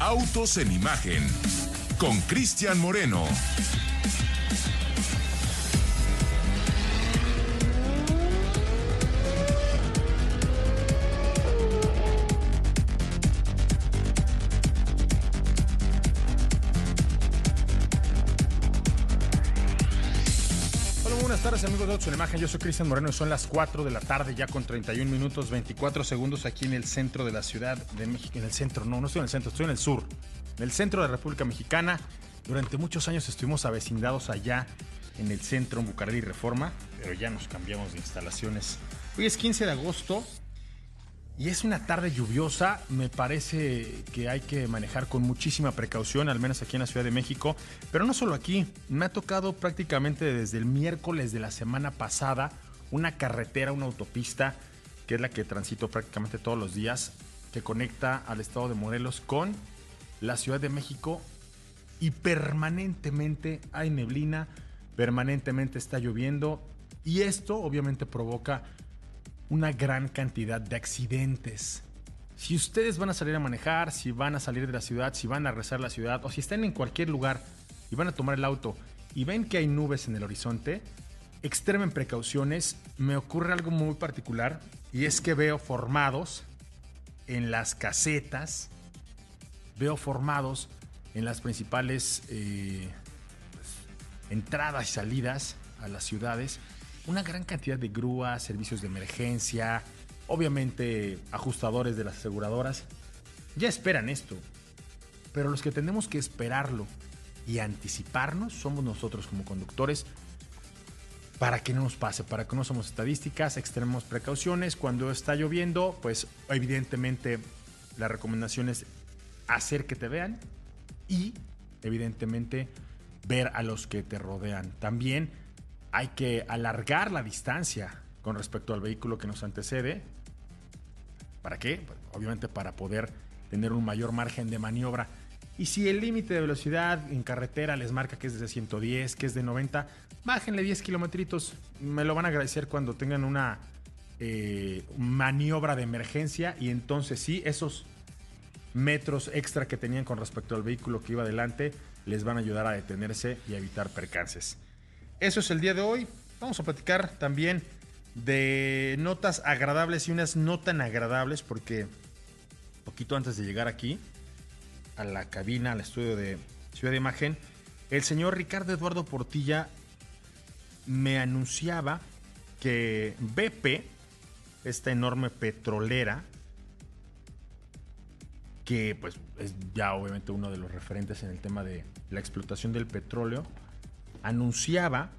Autos en imagen con Cristian Moreno. Amigos de Autos en Imagen, yo soy Cristian Moreno y son las 4 de la tarde ya con 31 minutos 24 segundos aquí en el centro de la Ciudad de México, en el centro, no, no estoy en el centro, estoy en el sur, en el centro de la República Mexicana. Durante muchos años estuvimos avecindados allá en el centro, en Bucareli Reforma, pero ya nos cambiamos de instalaciones. Hoy es 15 de agosto y es una tarde lluviosa, me parece que hay que manejar con muchísima precaución, al menos aquí en la Ciudad de México, pero no solo aquí, me ha tocado prácticamente desde el miércoles de la semana pasada una carretera, una autopista, que es la que transito prácticamente todos los días, que conecta al estado de Morelos con la Ciudad de México. Y permanentemente hay neblina, permanentemente está lloviendo. Y esto obviamente provoca una gran cantidad de accidentes. Si ustedes van a salir a manejar, si van a salir de la ciudad, si van a rezar la ciudad o si están en cualquier lugar y van a tomar el auto y ven que hay nubes en el horizonte, extremen precauciones. Me ocurre algo muy particular y es que veo formados en las casetas, veo formados en las principales eh, pues, entradas y salidas a las ciudades una gran cantidad de grúas, servicios de emergencia, obviamente ajustadores de las aseguradoras. Ya esperan esto, pero los que tenemos que esperarlo y anticiparnos somos nosotros como conductores para que no nos pase, para que no somos estadísticas, extrememos precauciones. Cuando está lloviendo, pues evidentemente la recomendación es hacer que te vean y evidentemente ver a los que te rodean. También hay que alargar la distancia con respecto al vehículo que nos antecede. ¿Para qué? Pues, obviamente para poder tener un mayor margen de maniobra. Y si el límite de velocidad en carretera les marca que es de 110, que es de 90, bájenle 10 kilometritos. Me lo van a agradecer cuando tengan una eh, maniobra de emergencia y entonces sí, esos metros extra que tenían con respecto al vehículo que iba adelante les van a ayudar a detenerse y a evitar percances. Eso es el día de hoy. Vamos a platicar también de notas agradables y unas no tan agradables porque poquito antes de llegar aquí a la cabina, al estudio de Ciudad de Imagen, el señor Ricardo Eduardo Portilla me anunciaba que BP, esta enorme petrolera, que pues es ya obviamente uno de los referentes en el tema de la explotación del petróleo, anunciaba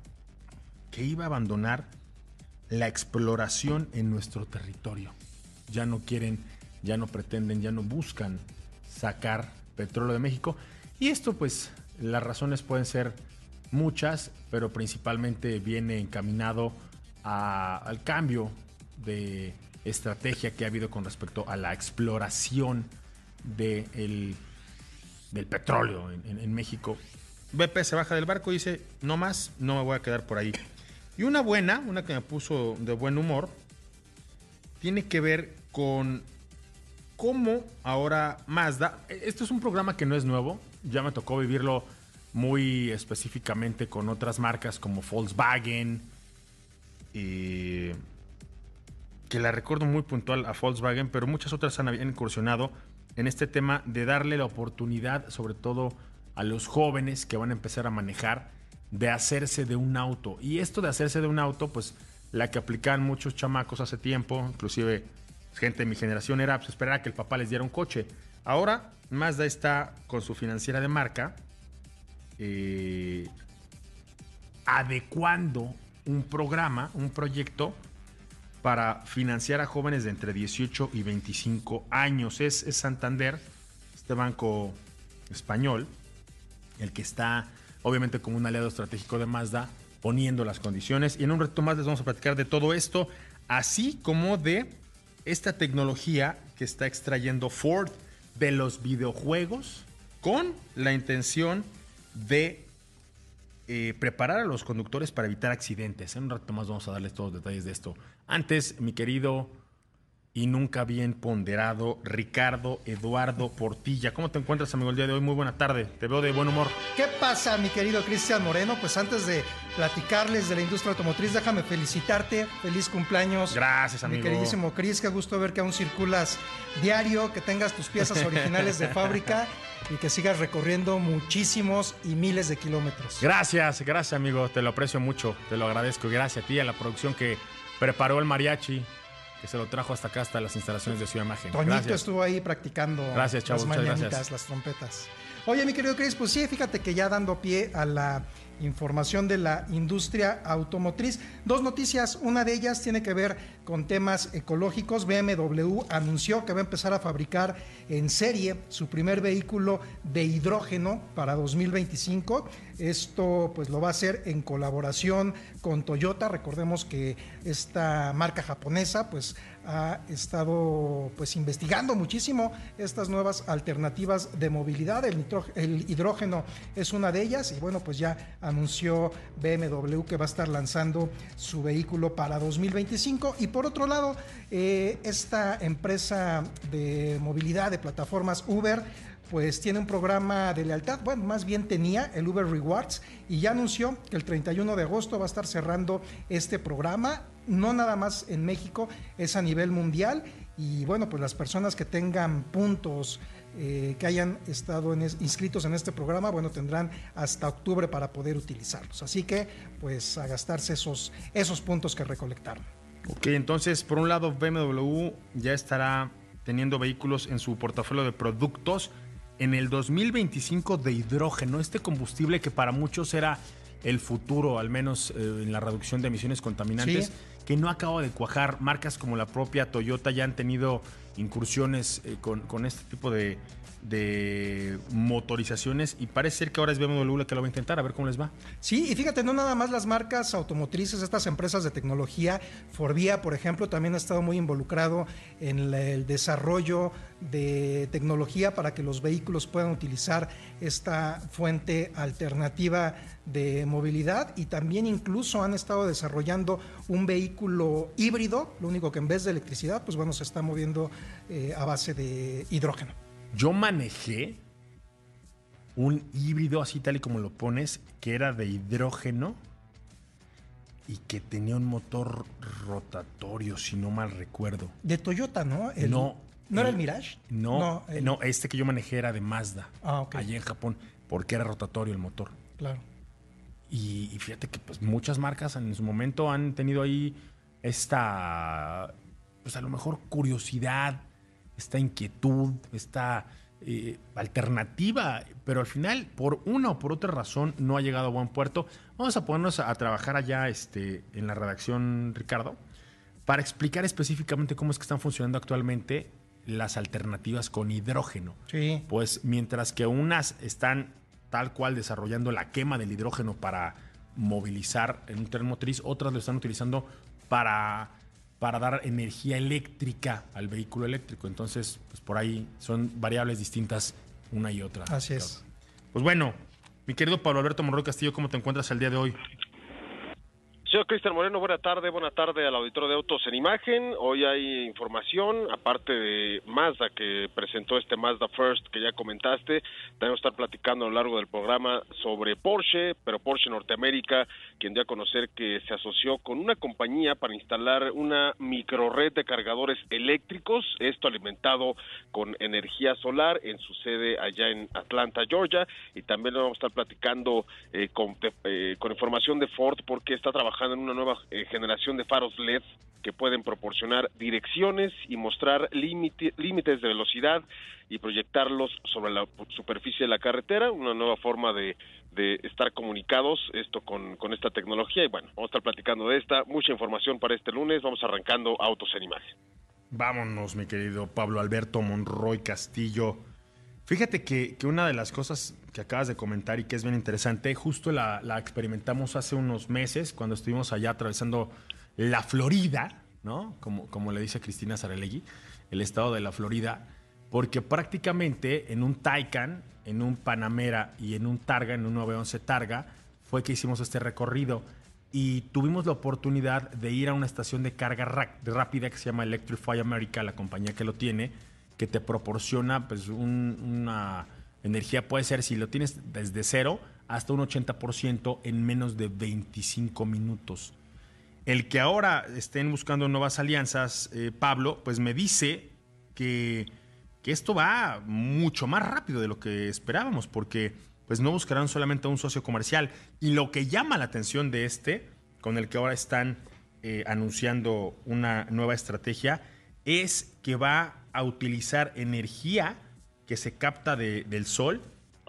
que iba a abandonar la exploración en nuestro territorio. Ya no quieren, ya no pretenden, ya no buscan sacar petróleo de México. Y esto pues las razones pueden ser muchas, pero principalmente viene encaminado al cambio de estrategia que ha habido con respecto a la exploración del petróleo en México BP se baja del barco y dice, no más, no me voy a quedar por ahí. Y una buena, una que me puso de buen humor, tiene que ver con cómo ahora Mazda, esto es un programa que no es nuevo, ya me tocó vivirlo muy específicamente con otras marcas como Volkswagen, y que la recuerdo muy puntual a Volkswagen, pero muchas otras han incursionado en este tema de darle la oportunidad, sobre todo a los jóvenes que van a empezar a manejar de hacerse de un auto. Y esto de hacerse de un auto, pues la que aplicaban muchos chamacos hace tiempo, inclusive gente de mi generación, era pues, esperar a que el papá les diera un coche. Ahora Mazda está con su financiera de marca eh, adecuando un programa, un proyecto para financiar a jóvenes de entre 18 y 25 años. Es, es Santander, este banco español, el que está obviamente como un aliado estratégico de Mazda, poniendo las condiciones. Y en un reto más les vamos a platicar de todo esto, así como de esta tecnología que está extrayendo Ford de los videojuegos con la intención de eh, preparar a los conductores para evitar accidentes. En un rato más vamos a darles todos los detalles de esto. Antes, mi querido y nunca bien ponderado, Ricardo Eduardo Portilla. ¿Cómo te encuentras, amigo, el día de hoy? Muy buena tarde, te veo de buen humor. ¿Qué pasa, mi querido Cristian Moreno? Pues antes de platicarles de la industria automotriz, déjame felicitarte. Feliz cumpleaños. Gracias, amigo. Mi queridísimo Cris, qué gusto ver que aún circulas diario, que tengas tus piezas originales de fábrica y que sigas recorriendo muchísimos y miles de kilómetros. Gracias, gracias, amigo. Te lo aprecio mucho, te lo agradezco. Gracias a ti, a la producción que preparó el mariachi que se lo trajo hasta acá, hasta las instalaciones de Ciudad Imagen. Toñito estuvo ahí practicando gracias, chavos, las mañanitas, las trompetas. Oye, mi querido Chris, pues sí, fíjate que ya dando pie a la información de la industria automotriz. Dos noticias, una de ellas tiene que ver con temas ecológicos. BMW anunció que va a empezar a fabricar en serie su primer vehículo de hidrógeno para 2025. Esto pues lo va a hacer en colaboración con Toyota. Recordemos que esta marca japonesa pues ha estado pues investigando muchísimo estas nuevas alternativas de movilidad. El, hidrógeno es una de ellas y bueno pues ya anunció BMW que va a estar lanzando su vehículo para 2025 y por otro lado eh, esta empresa de movilidad de plataformas Uber pues tiene un programa de lealtad, bueno, más bien tenía el Uber Rewards y ya anunció que el 31 de agosto va a estar cerrando este programa, no nada más en México, es a nivel mundial y bueno, pues las personas que tengan puntos eh, que hayan estado inscritos en este programa, bueno, tendrán hasta octubre para poder utilizarlos. Así que, pues, a gastarse esos, esos puntos que recolectaron. Ok, entonces, por un lado, BMW ya estará teniendo vehículos en su portafolio de productos en el 2025 de hidrógeno, este combustible que para muchos era el futuro, al menos eh, en la reducción de emisiones contaminantes, que no acaba de cuajar. Marcas como la propia Toyota ya han tenido incursiones eh, con, este tipo de, de motorizaciones y parece ser que ahora es BMW la que lo va a intentar, a ver cómo les va. Sí, y fíjate, no nada más las marcas automotrices, estas empresas de tecnología, Forvia, por ejemplo, también ha estado muy involucrado en el desarrollo de tecnología para que los vehículos puedan utilizar esta fuente alternativa de movilidad y también incluso han estado desarrollando un vehículo híbrido, lo único que en vez de electricidad, pues bueno, se está moviendo eh, a base de hidrógeno. Yo manejé un híbrido así tal y como lo pones, que era de hidrógeno y que tenía un motor rotatorio, si no mal recuerdo. De Toyota, ¿no? no. ¿No era el Mirage? No, no, este que yo manejé era de Mazda, ah, allí en Japón, porque era rotatorio el motor. Claro. Y, y, fíjate que pues muchas marcas en su momento han tenido ahí esta, pues a lo mejor curiosidad esta inquietud, esta eh, alternativa, pero al final, por una o por otra razón, no ha llegado a buen puerto. Vamos a ponernos a, trabajar allá este, en la redacción, Ricardo, para explicar específicamente cómo es que están funcionando actualmente las alternativas con hidrógeno. Sí. Pues mientras que unas están tal cual desarrollando la quema del hidrógeno para movilizar en un tren motriz, otras lo están utilizando para para dar energía eléctrica al vehículo eléctrico. Entonces, pues por ahí son variables distintas una y otra. Así es. Pues bueno, mi querido Pablo Alberto Monroy Castillo, ¿cómo te encuentras el día de hoy? Señor Cristian Moreno, buena tarde, buena tarde al auditorio de Autos en Imagen. Hoy hay información, aparte de Mazda que presentó este Mazda First que ya comentaste, tenemos que estar platicando a lo largo del programa sobre Porsche, pero Porsche Norteamérica, quien dio a conocer que se asoció con una compañía para instalar una micro red de cargadores eléctricos, esto alimentado con energía solar en su sede allá en Atlanta, Georgia, y también vamos a estar platicando eh, con, eh, con información de Ford porque está trabajando en una nueva eh, generación de faros LED que pueden proporcionar direcciones y mostrar límites de velocidad y proyectarlos sobre la superficie de la carretera, una nueva forma de, estar comunicados esto con, con, esta tecnología y bueno, vamos a estar platicando de esta, mucha información para este lunes, vamos arrancando Autos en Imagen. Vámonos, mi querido Pablo Alberto Monroy Castillo. Fíjate que, una de las cosas que acabas de comentar y que es bien interesante, justo la, experimentamos hace unos meses cuando estuvimos allá atravesando la Florida, ¿no? Como, como le dice Cristina Saralegui, el estado de la Florida, porque prácticamente en un Taycan, en un Panamera y en un Targa, en un 911 Targa, fue que hicimos este recorrido. y tuvimos la oportunidad de ir a una estación de carga rápida que se llama Electrify America, la compañía que lo tiene, que te proporciona pues una energía, puede ser si lo tienes desde cero hasta un 80% en menos de 25 minutos. El que ahora estén buscando nuevas alianzas, eh, Pablo, pues me dice que, esto va mucho más rápido de lo que esperábamos, porque pues no buscarán solamente un socio comercial. Y lo que llama la atención de este, con el que ahora están eh, anunciando una nueva estrategia, es que va a utilizar energía que se capta del sol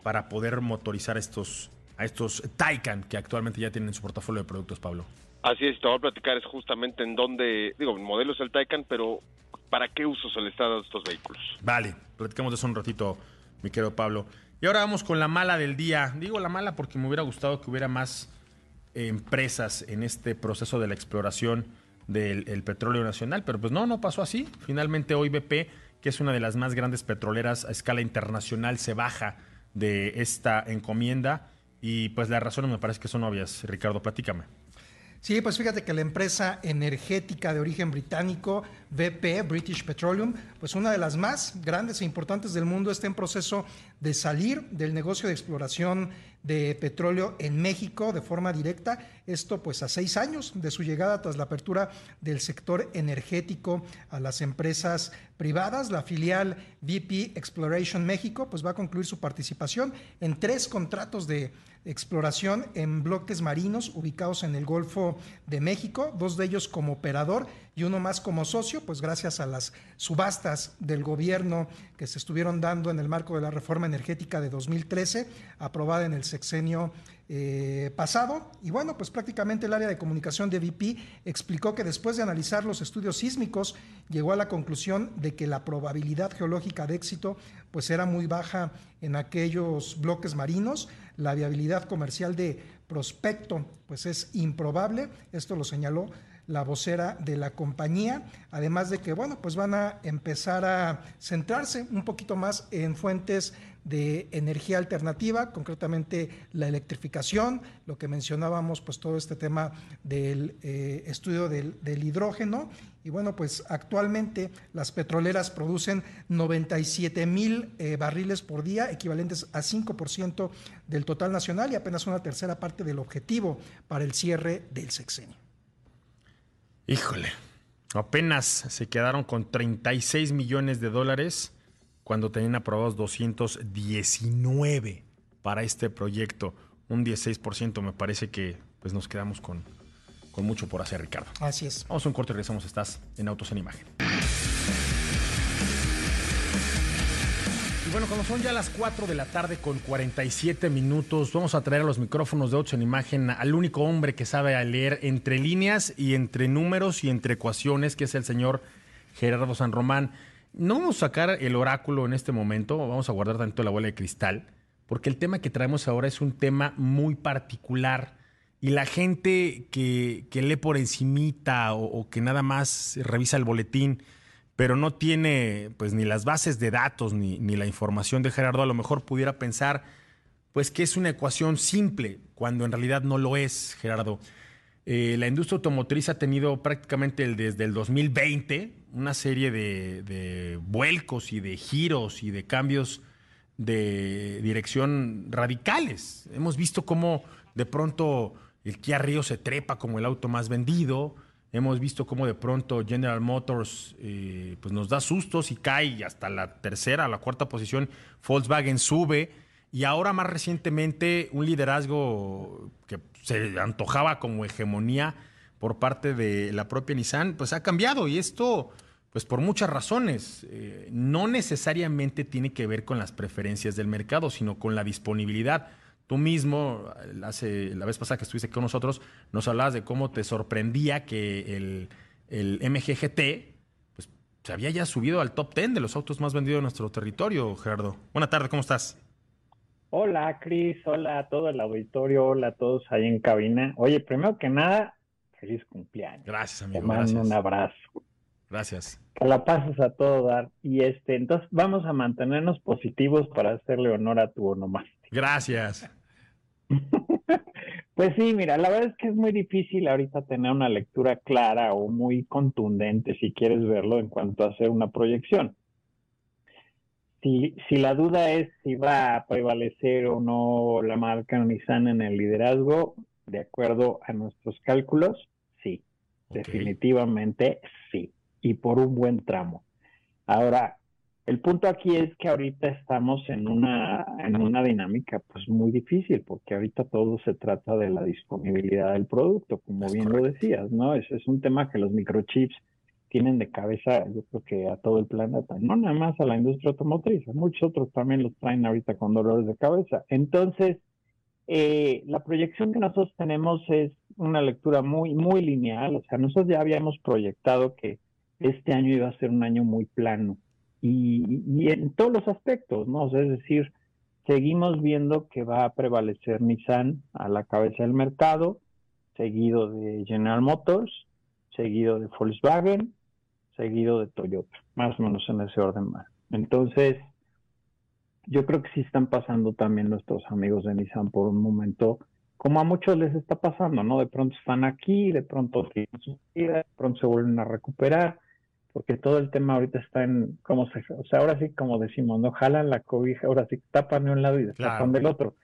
para poder motorizar estos, a estos Taycan que actualmente ya tienen su portafolio de productos, Pablo. Así es, te voy a platicar es justamente en dónde, digo, el modelo es el Taycan, pero ¿para qué uso se le está dando estos vehículos? Vale, platicamos de eso un ratito, mi querido Pablo. Y ahora vamos con la mala del día. Digo la mala porque me hubiera gustado que hubiera más empresas en este proceso de la exploración del petróleo nacional, pero pues no, no pasó así. Finalmente hoy BP, que es una de las más grandes petroleras a escala internacional, se baja de esta encomienda y pues las razones me parece que son obvias. Ricardo, platícame. Sí, pues fíjate que la empresa energética de origen británico, BP, British Petroleum, pues una de las más grandes e importantes del mundo, está en proceso de salir del negocio de exploración de petróleo en México de forma directa. Esto pues a seis años de su llegada tras la apertura del sector energético a las empresas privadas. La filial BP Exploration México pues va a concluir su participación en tres contratos de exploración en bloques marinos ubicados en el Golfo de México, dos de ellos como operador y uno más como socio, pues gracias a las subastas del gobierno que se estuvieron dando en el marco de la reforma energética de 2013, aprobada en el sexenio eh, pasado. Y bueno, pues prácticamente el área de comunicación de BP explicó que después de analizar los estudios sísmicos, llegó a la conclusión de que la probabilidad geológica de éxito pues era muy baja en aquellos bloques marinos. La viabilidad comercial de prospecto pues es improbable. Esto lo señaló la vocera de la compañía, además de que, bueno, pues van a empezar a centrarse un poquito más en fuentes de energía alternativa, concretamente la electrificación, lo que mencionábamos, pues todo este tema del eh, estudio del, hidrógeno. Y bueno, pues actualmente las petroleras producen 97 mil eh, barriles por día, equivalentes a 5% del total nacional y apenas una tercera parte del objetivo para el cierre del sexenio. Híjole, apenas se quedaron con 36 millones de dólares cuando tenían aprobados 219 para este proyecto. Un 16% me parece que pues nos quedamos con, con mucho por hacer, Ricardo. Así es. Vamos a un corte y regresamos. Estás en Autos en Imagen. Bueno, como son ya las 4 de la tarde con 47 minutos, vamos a traer a los micrófonos de Autos en Imagen al único hombre que sabe leer entre líneas y entre números y entre ecuaciones, que es el señor Gerardo San Román. No vamos a sacar el oráculo en este momento, vamos a guardar tanto la bola de cristal, porque el tema que traemos ahora es un tema muy particular y la gente que, lee por encimita o que nada más revisa el boletín, pero no tiene pues ni las bases de datos ni, la información de Gerardo, a lo mejor pudiera pensar pues que es una ecuación simple, cuando en realidad no lo es, Gerardo. Eh, la industria automotriz ha tenido prácticamente desde el 2020 una serie de, de, vuelcos y de giros y de cambios de dirección radicales. Hemos visto cómo de pronto el Kia Río se trepa como el auto más vendido, Hemos visto cómo de pronto General Motors eh, pues nos da sustos y cae hasta la tercera, la cuarta posición. Volkswagen sube y ahora más recientemente un liderazgo que se antojaba como hegemonía por parte de la propia Nissan, pues ha cambiado y esto pues por muchas razones. Eh, no necesariamente tiene que ver con las preferencias del mercado, sino con la disponibilidad. Tú mismo, hace, la vez pasada que estuviste con nosotros, nos hablabas de cómo te sorprendía que el, el MGGT pues, se había ya subido al top 10 de los autos más vendidos en nuestro territorio, Gerardo. Buenas tardes, ¿cómo estás? Hola, Cris. Hola a todo el auditorio. Hola a todos ahí en cabina. Oye, primero que nada, feliz cumpleaños. Gracias, amigo. Te mando un abrazo. Gracias. Que la pases a todo dar. Y este, entonces vamos a mantenernos positivos para hacerle honor a tu onomástico. Gracias. Pues sí, mira, la verdad es que es muy difícil ahorita tener una lectura clara o muy contundente, si quieres verlo, en cuanto a hacer una proyección. Si, si la duda es si va a prevalecer o no la marca Nissan en el liderazgo, de acuerdo a nuestros cálculos, sí, definitivamente sí, y por un buen tramo. Ahora, el punto aquí es que ahorita estamos en una, en una dinámica pues muy difícil, porque ahorita todo se trata de la disponibilidad del producto, como bien lo decías, ¿no? Es, es un tema que los microchips tienen de cabeza, yo creo que a todo el planeta, no nada más a la industria automotriz, muchos otros también los traen ahorita con dolores de cabeza. Entonces, eh, la proyección que nosotros tenemos es una lectura muy, muy lineal, o sea, nosotros ya habíamos proyectado que este año iba a ser un año muy plano y, en todos los aspectos, ¿no? es decir, seguimos viendo que va a prevalecer Nissan a la cabeza del mercado, seguido de General Motors, seguido de Volkswagen, seguido de Toyota, más o menos en ese orden más. Entonces, yo creo que sí están pasando también nuestros amigos de Nissan por un momento, como a muchos les está pasando, ¿no? De pronto están aquí, de pronto de pronto se vuelven a recuperar porque todo el tema ahorita está en, como se, o sea, ahora sí como decimos, no jalan la cobija, ahora sí tapan de un lado y destapan del otro.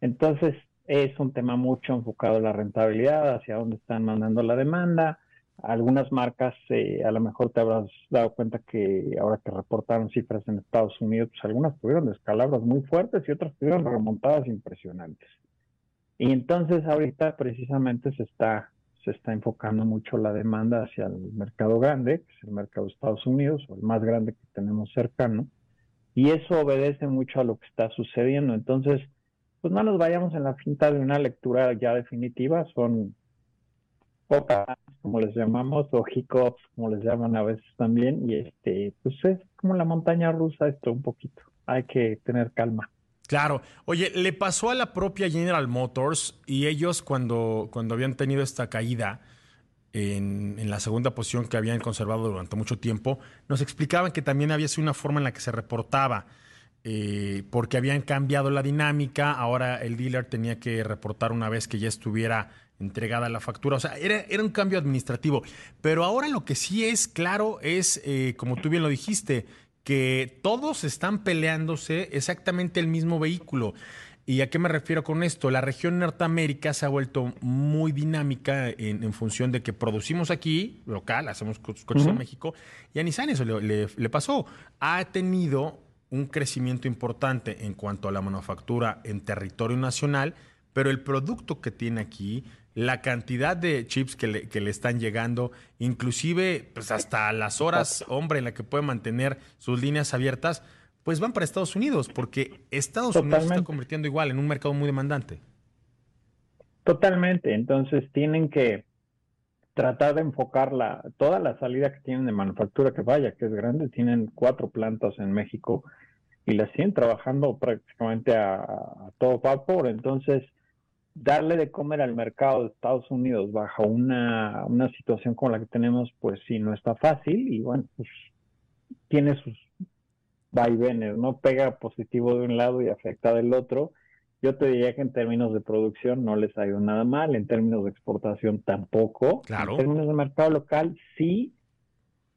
Entonces, es un tema mucho enfocado a la rentabilidad, hacia dónde están mandando la demanda. Algunas marcas, eh, a lo mejor te habrás dado cuenta que ahora que reportaron cifras en Estados Unidos, pues algunas tuvieron descalabros muy fuertes y otras tuvieron remontadas impresionantes. Y entonces ahorita precisamente se está se está enfocando mucho la demanda hacia el mercado grande, que es el mercado de Estados Unidos, o el más grande que tenemos cercano, y eso obedece mucho a lo que está sucediendo. Entonces, pues no nos vayamos en la finta de una lectura ya definitiva, son pocas, como les llamamos, o hiccups, como les llaman a veces también, y este, pues es como la montaña rusa esto un poquito, hay que tener calma. Claro. Oye, le pasó a la propia General Motors y ellos cuando, cuando habían tenido esta caída en, la segunda posición que habían conservado durante mucho tiempo, nos explicaban que también había sido una forma en la que se reportaba. Eh, porque habían cambiado la dinámica, ahora el dealer tenía que reportar una vez que ya estuviera entregada la factura. O sea, era, era un cambio administrativo. Pero ahora lo que sí es claro es, eh, como tú bien lo dijiste, que todos están peleándose exactamente el mismo vehículo. ¿Y a qué me refiero con esto? La región Norteamérica se ha vuelto muy dinámica en, función de que producimos aquí, local, hacemos coches en México, y a Nissan eso le, le pasó. Ha tenido un crecimiento importante en cuanto a la manufactura en territorio nacional, pero el producto que tiene aquí la cantidad de chips que le, que le están llegando, inclusive pues hasta las horas, hombre, en la que puede mantener sus líneas abiertas, pues van para Estados Unidos, porque Estados Unidos se está convirtiendo igual en un mercado muy demandante. Totalmente, entonces tienen que tratar de enfocar la, toda la salida que tienen de manufactura, que vaya, que es grande, tienen cuatro plantas en México y las siguen trabajando prácticamente a, a todo vapor, entonces darle de comer al mercado de Estados Unidos bajo una, situación como la que tenemos, pues sí, no está fácil y bueno, pues tiene sus vaivenes, ¿no? Pega positivo de un lado y afecta del otro. Yo te diría que en términos de producción no les ha ido nada mal, en términos de exportación tampoco. Claro. En términos de mercado local sí,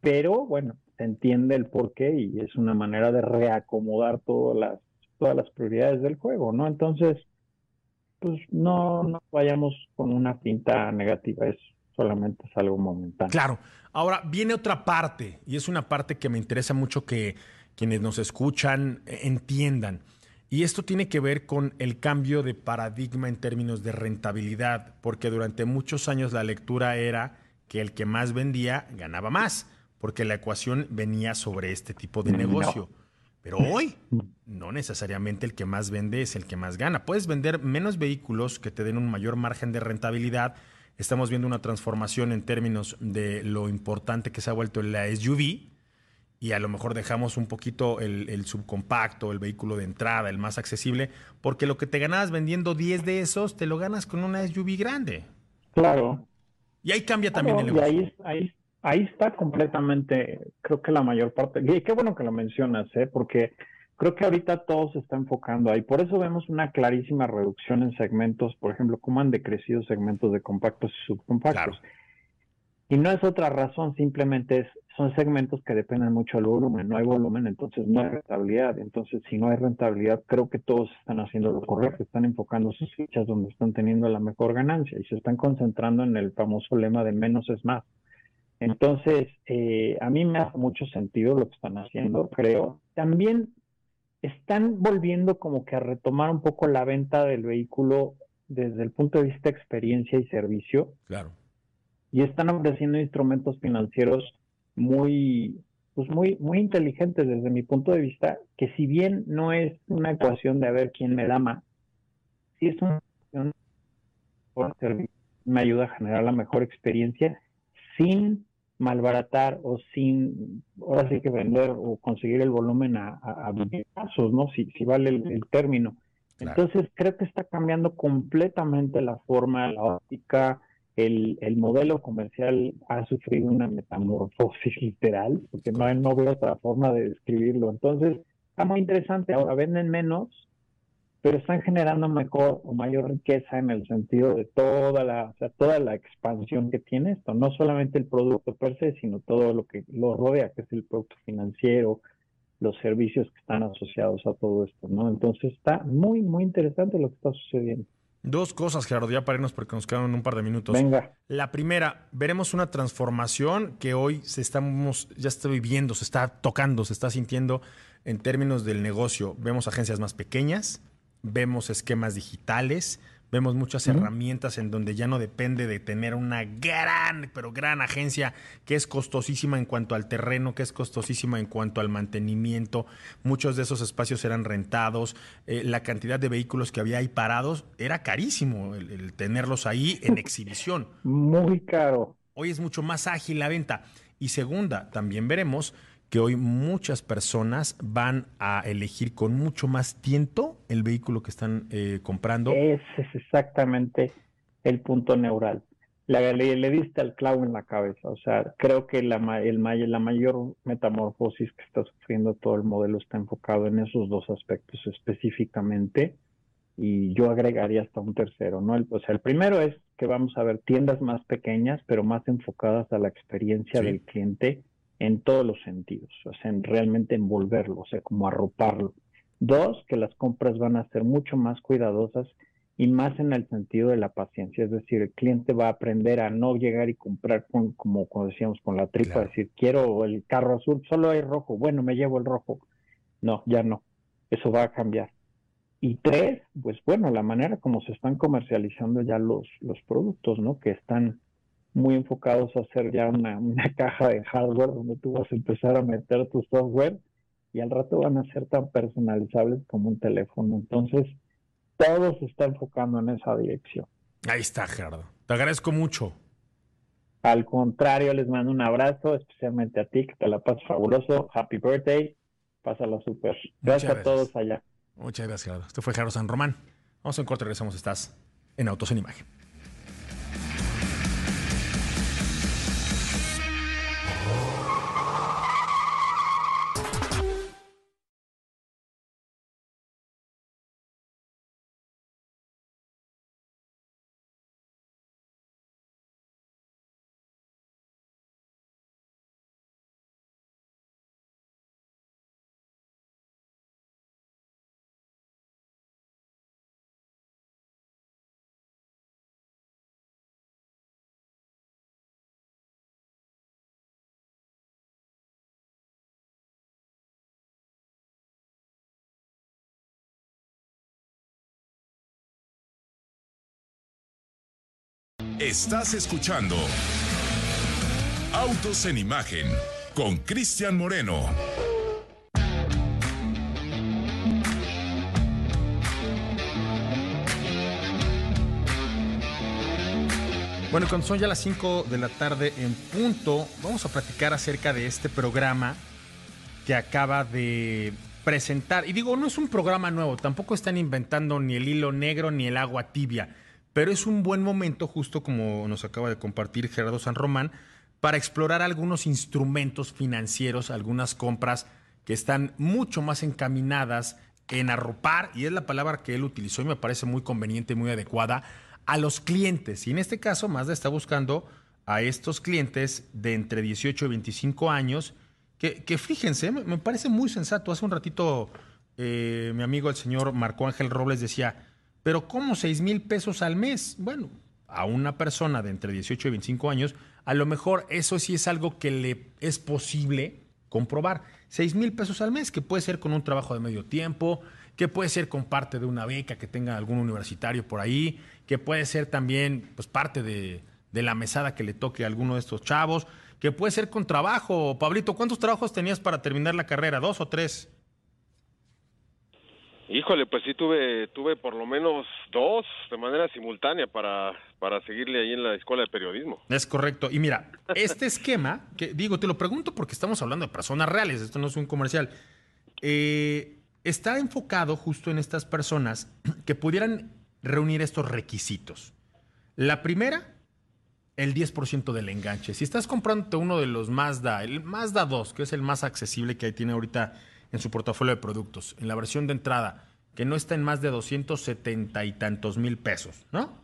pero bueno, se entiende el porqué y es una manera de reacomodar todas las, todas las prioridades del juego, ¿no? Entonces, pues no, no vayamos con una pinta negativa, es solamente es algo momentáneo. Claro. Ahora viene otra parte, y es una parte que me interesa mucho que quienes nos escuchan eh, entiendan. Y esto tiene que ver con el cambio de paradigma en términos de rentabilidad, porque durante muchos años la lectura era que el que más vendía ganaba más, porque la ecuación venía sobre este tipo de negocio. Pero hoy no necesariamente el que más vende es el que más gana. Puedes vender menos vehículos que te den un mayor margen de rentabilidad. Estamos viendo una transformación en términos de lo importante que se ha vuelto la SUV y a lo mejor dejamos un poquito el, subcompacto, el vehículo de entrada, el más accesible, porque lo que te ganabas vendiendo 10 de esos, te lo ganas con una SUV grande. Claro. Y ahí cambia también el negocio. Y ahí, ahí, ahí está completamente, creo que la mayor parte, y qué bueno que lo mencionas, ¿eh? porque Creo que ahorita todo se está enfocando ahí. Por eso vemos una clarísima reducción en segmentos, por ejemplo, cómo han decrecido segmentos de compactos y subcompactos. Y no es otra razón, simplemente es, son segmentos que dependen mucho del volumen. No hay volumen, entonces no hay rentabilidad. Entonces, si no hay rentabilidad, creo que todos están haciendo lo correcto, están enfocando sus fichas donde están teniendo la mejor ganancia y se están concentrando en el famoso lema de menos es más. Entonces, eh, a mí me hace mucho sentido lo que están haciendo, creo. También están volviendo como que a retomar un poco la venta del vehículo desde el punto de vista de experiencia y servicio. Claro. Y están ofreciendo instrumentos financieros muy, pues muy, muy inteligentes desde mi punto de vista, que si bien no es una ecuación de a ver quién me da más, sí es una ecuación por servicio, me ayuda a generar la mejor experiencia sin malbaratar o sin, ahora sí que vender o conseguir el volumen a, a, ¿no? Si, si vale el, término. Entonces creo que está cambiando completamente la forma, la óptica, el, el, modelo comercial ha sufrido una metamorfosis literal, porque no, no veo otra forma de describirlo. Entonces, está muy interesante. Ahora venden menos, pero están generando mejor o mayor riqueza en el sentido de toda la, o sea, toda la expansión que tiene esto, no solamente el producto per se, sino todo lo que lo rodea, que es el producto financiero, los servicios que están asociados a todo esto, ¿no? Entonces está muy, muy interesante lo que está sucediendo. Dos cosas, Gerardo, ya para irnos porque nos quedan un par de minutos. Venga. La primera, veremos una transformación que hoy se estamos, ya está viviendo, se está tocando, se está sintiendo en términos del negocio. Vemos agencias más pequeñas, vemos esquemas digitales, vemos muchas herramientas en donde ya no depende de tener una gran, pero gran agencia que es costosísima en cuanto al terreno, que es costosísima en cuanto al mantenimiento. Muchos de esos espacios eran rentados, eh, la cantidad de vehículos que había ahí parados era carísimo el tenerlos ahí en exhibición. Muy caro. Hoy es mucho más ágil la venta. Y segunda, también veremos que hoy muchas personas van a elegir con mucho más tiento el vehículo que están eh, comprando. Ese es exactamente el punto neural. Le, le, diste al clavo en la cabeza. O sea, creo que la, el, la mayor metamorfosis que está sufriendo todo el modelo está enfocado en esos dos aspectos específicamente. Y yo agregaría hasta un tercero, ¿no? El, o sea, el primero es que vamos a ver tiendas más pequeñas, pero más enfocadas a la experiencia del cliente en todos los sentidos, o sea, en realmente envolverlo, o sea, como arroparlo. Dos, que las compras van a ser mucho más cuidadosas y más en el sentido de la paciencia, es decir, el cliente va a aprender a no llegar y comprar con, como, decíamos, con la tripa, decir, quiero el carro azul, solo hay rojo, bueno, me llevo el rojo. No, ya no, eso va a cambiar. Y tres, pues bueno, la manera como se están comercializando ya los, los productos, ¿no? Que están muy enfocados a hacer ya una, caja de hardware donde tú vas a empezar a meter tu software y al rato van a ser tan personalizables como un teléfono. Entonces, todo se está enfocando en esa dirección. Ahí está, Gerardo. Te agradezco mucho. Al contrario, les mando un abrazo, especialmente a ti, que te la pases fabuloso. Happy birthday. Pásala súper. Gracias, a todos allá. Muchas gracias, Gerardo. Esto fue Gerardo San Román. Vamos a un corte, regresamos. Estás en Autos en Imagen. Estás escuchando Autos en Imagen con Cristian Moreno. Bueno, cuando son ya las 5 de la tarde en punto, vamos a platicar acerca de este programa que acaba de presentar. Y digo, no es un programa nuevo, tampoco están inventando ni el hilo negro ni el agua tibia pero es un buen momento, justo como nos acaba de compartir Gerardo San Román, para explorar algunos instrumentos financieros, algunas compras que están mucho más encaminadas en arropar, y es la palabra que él utilizó y me parece muy conveniente muy adecuada, a los clientes. Y en este caso, Mazda está buscando a estos clientes de entre 18 y 25 años, que, fíjense, me, parece muy sensato. Hace un ratito eh, mi amigo el señor Marco Ángel Robles decía, pero ¿cómo 6 mil pesos al mes? Bueno, a una persona de entre 18 y 25 años, a lo mejor eso sí es algo que le es posible comprobar. 6 mil pesos al mes, que puede ser con un trabajo de medio tiempo, que puede ser con parte de una beca que tenga algún universitario por ahí, que puede ser también pues, parte de, de la mesada que le toque a alguno de estos chavos, que puede ser con trabajo. Pablito, ¿cuántos trabajos tenías para terminar la carrera? ¿Dos o tres? Híjole, pues sí tuve tuve por lo menos dos de manera simultánea para para seguirle ahí en la escuela de periodismo. Es correcto. Y mira, este esquema, que digo, te lo pregunto porque estamos hablando de personas reales, esto no es un comercial, eh, está enfocado justo en estas personas que pudieran reunir estos requisitos. La primera, el 10% del enganche. Si estás comprando uno de los Mazda, el Mazda 2, que es el más accesible que tiene ahorita en su portafolio de productos, en la versión de entrada, que no está en más de 270 y tantos mil pesos, ¿no?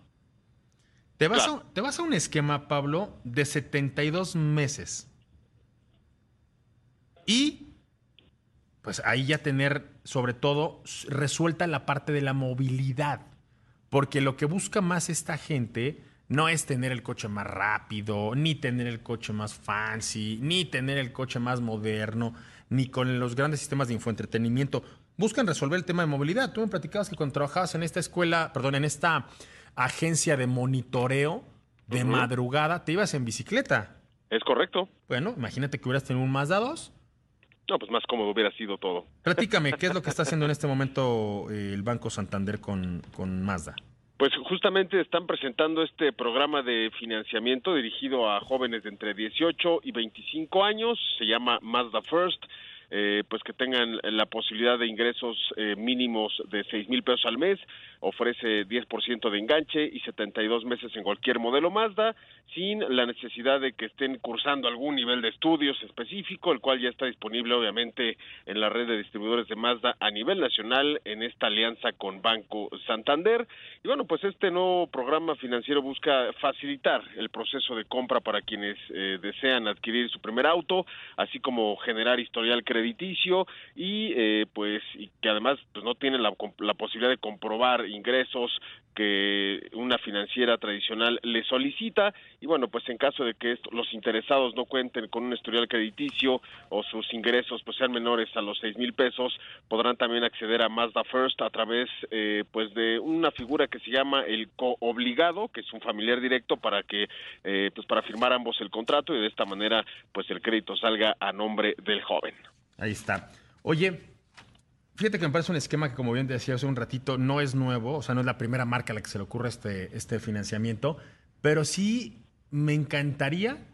Te vas, a, te vas a un esquema, Pablo, de 72 meses. Y pues ahí ya tener, sobre todo, resuelta la parte de la movilidad. Porque lo que busca más esta gente no es tener el coche más rápido, ni tener el coche más fancy, ni tener el coche más moderno, ni con los grandes sistemas de infoentretenimiento. Buscan resolver el tema de movilidad. Tú me platicabas que cuando trabajabas en esta escuela, perdón, en esta agencia de monitoreo de madrugada, te ibas en bicicleta. Es correcto. Bueno, imagínate que hubieras tenido un Mazda 2. No, pues más cómodo hubiera sido todo. Platícame, ¿qué es lo que está haciendo en este momento eh, el Banco Santander con, con Mazda? Pues justamente están presentando este programa de financiamiento dirigido a jóvenes de entre 18 y 25 años, se llama Mazda First. Eh, pues que tengan la posibilidad de ingresos eh, mínimos de seis mil pesos al mes, ofrece 10% de enganche y 72 meses en cualquier modelo Mazda, sin la necesidad de que estén cursando algún nivel de estudios específico, el cual ya está disponible obviamente en la red de distribuidores de Mazda a nivel nacional en esta alianza con Banco Santander. Y bueno, pues este nuevo programa financiero busca facilitar el proceso de compra para quienes eh, desean adquirir su primer auto, así como generar historial crediticio y eh, pues y que además pues no tienen la, la posibilidad de comprobar ingresos que una financiera tradicional le solicita y bueno pues en caso de que los interesados no cuenten con un historial crediticio o sus ingresos pues sean menores a los seis mil pesos podrán también acceder a Mazda First a través eh, pues de una figura que se llama el coobligado que es un familiar directo para que eh, pues para firmar ambos el contrato y de esta manera pues el crédito salga a nombre del joven. Ahí está. Oye, fíjate que me parece un esquema que, como bien decía hace un ratito, no es nuevo, o sea, no es la primera marca a la que se le ocurre este, este financiamiento, pero sí me encantaría,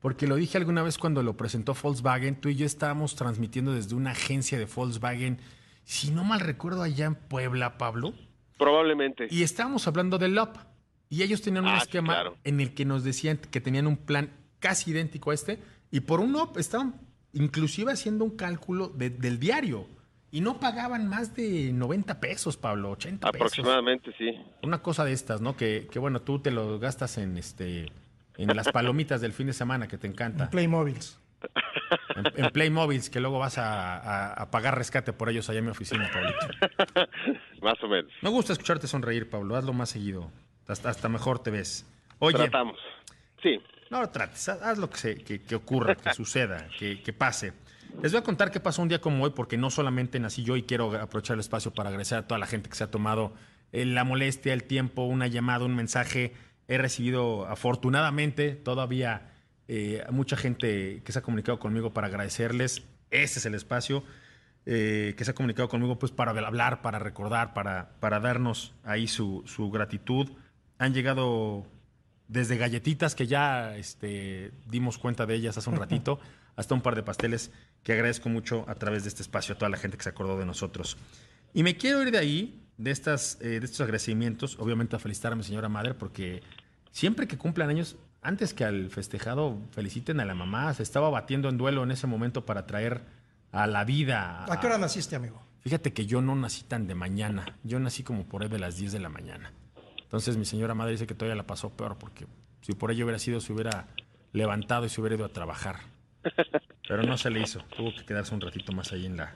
porque lo dije alguna vez cuando lo presentó Volkswagen, tú y yo estábamos transmitiendo desde una agencia de Volkswagen, si no mal recuerdo, allá en Puebla, Pablo. Probablemente. Y estábamos hablando del LOP. Y ellos tenían un ah, esquema en el que nos decían que tenían un plan casi idéntico a este. Y por un LOP estaban inclusive haciendo un cálculo del diario. Y no pagaban más de 90 pesos, Pablo, 80 pesos. Aproximadamente, sí. Una cosa de estas, ¿no? Que, que, bueno, tú te lo gastas en este en las palomitas del fin de semana que te encanta. En Playmobiles. En, en Playmobiles, que luego vas a, pagar rescate por ellos allá en mi oficina, Pablo. más o menos. Me gusta escucharte sonreír, Pablo. Hazlo más seguido. Hasta, hasta mejor te ves. Oye. Tratamos. Sí. No lo trates, haz lo que, se, que, ocurra, que suceda, que, que, pase. Les voy a contar qué pasó un día como hoy, porque no solamente nací yo y quiero aprovechar el espacio para agradecer a toda la gente que se ha tomado eh, la molestia, el tiempo, una llamada, un mensaje. He recibido afortunadamente todavía eh, mucha gente que se ha comunicado conmigo para agradecerles. Ese es el espacio eh, que se ha comunicado conmigo pues para hablar, para recordar, para, para darnos ahí su, su gratitud. Han llegado desde galletitas que ya este, dimos cuenta de ellas hace un ratito, hasta un par de pasteles que agradezco mucho a través de este espacio a toda la gente que se acordó de nosotros. Y me quiero ir de ahí, de, estas, eh, de estos agradecimientos, obviamente a felicitar a mi señora madre, porque siempre que cumplan años, antes que al festejado feliciten a la mamá, se estaba batiendo en duelo en ese momento para traer a la vida. ¿A qué hora naciste, amigo? Fíjate que yo no nací tan de mañana. Yo nací como por ahí de las 10 de la mañana. Entonces mi señora madre dice que todavía la pasó peor porque si por ello hubiera sido, se hubiera levantado y se hubiera ido a trabajar. Pero no se le hizo. Tuvo que quedarse un ratito más ahí en la...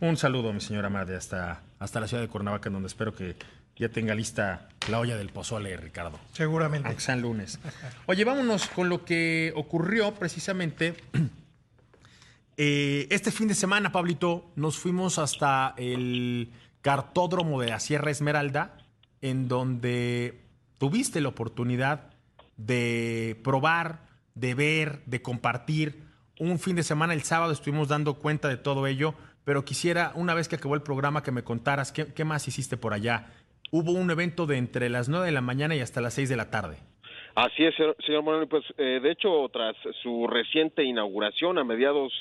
Un saludo, mi señora madre, hasta, hasta la ciudad de Cuernavaca, donde espero que ya tenga lista la olla del pozole, Ricardo. Seguramente. Sean lunes. Oye, vámonos con lo que ocurrió precisamente eh, este fin de semana, Pablito. Nos fuimos hasta el cartódromo de la Sierra Esmeralda, en donde tuviste la oportunidad de probar, de ver, de compartir. Un fin de semana, el sábado, estuvimos dando cuenta de todo ello, pero quisiera, una vez que acabó el programa, que me contaras qué, qué más hiciste por allá hubo un evento de entre las 9 de la mañana y hasta las 6 de la tarde. Así es, señor Moreno. Pues eh, de hecho, tras su reciente inauguración a mediados